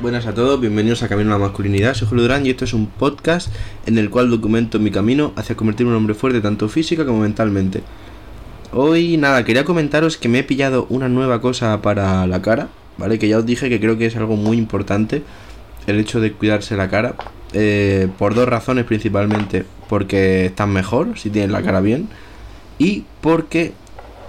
buenas a todos, bienvenidos a Camino a la Masculinidad, soy Julio Durán y esto es un podcast en el cual documento mi camino hacia convertirme en un hombre fuerte tanto física como mentalmente. Hoy nada, quería comentaros que me he pillado una nueva cosa para la cara, ¿vale? Que ya os dije que creo que es algo muy importante el hecho de cuidarse la cara, eh, por dos razones principalmente, porque estás mejor si tienes la cara bien y porque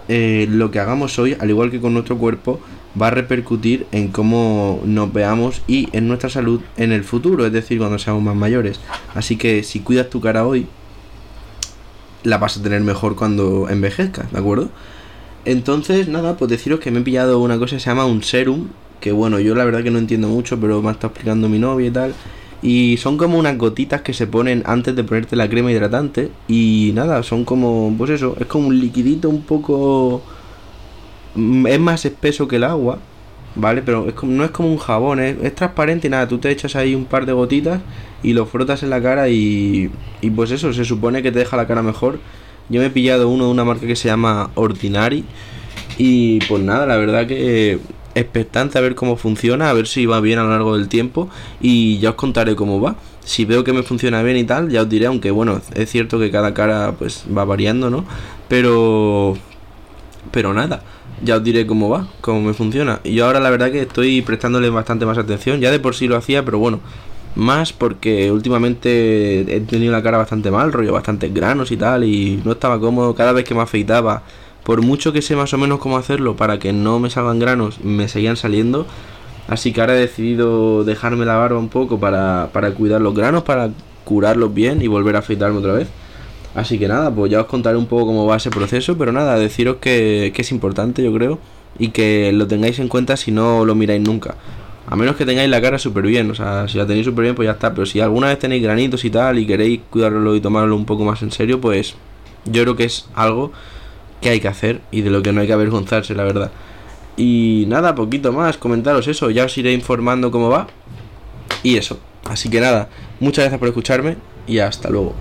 eh, lo que hagamos hoy, al igual que con nuestro cuerpo, va a repercutir en cómo nos veamos y en nuestra salud en el futuro, es decir, cuando seamos más mayores. Así que si cuidas tu cara hoy, la vas a tener mejor cuando envejezcas, ¿de acuerdo? Entonces, nada, pues deciros que me he pillado una cosa que se llama un serum, que bueno, yo la verdad que no entiendo mucho, pero me estado explicando mi novia y tal. Y son como unas gotitas que se ponen antes de ponerte la crema hidratante. Y nada, son como, pues eso, es como un liquidito un poco es más espeso que el agua, ¿vale? Pero es como, no es como un jabón, es, transparente y nada, tú te echas ahí un par de gotitas y lo frotas en la cara y, y pues eso, se supone que te deja la cara mejor. Yo me he pillado uno de una marca que se llama Ordinary y pues nada, la verdad que expectante a ver cómo funciona, a ver si va bien a lo largo del tiempo y ya os contaré cómo va. Si veo que me funciona bien y tal, ya os diré, aunque bueno, es cierto que cada cara pues va variando, ¿no? Pero pero nada, ya os diré cómo va, cómo me funciona. Y yo ahora la verdad que estoy prestándole bastante más atención. Ya de por sí lo hacía, pero bueno, más porque últimamente he tenido la cara bastante mal, rollo bastante granos y tal, y no estaba cómodo cada vez que me afeitaba. Por mucho que sé más o menos cómo hacerlo para que no me salgan granos, me seguían saliendo. Así que ahora he decidido dejarme la barba un poco para, para cuidar los granos, para curarlos bien y volver a afeitarme otra vez. Así que nada, pues ya os contaré un poco cómo va ese proceso, pero nada, deciros que, es importante, yo creo, y que lo tengáis en cuenta si no lo miráis nunca. A menos que tengáis la cara súper bien, o sea, si la tenéis súper bien, pues ya está. Pero si alguna vez tenéis granitos y tal y queréis cuidarlo y tomarlo un poco más en serio, pues yo creo que es algo que hay que hacer y de lo que no hay que avergonzarse, la verdad. Y nada, poquito más, comentaros eso, ya os iré informando cómo va. Y eso. Así que nada, muchas gracias por escucharme y hasta luego.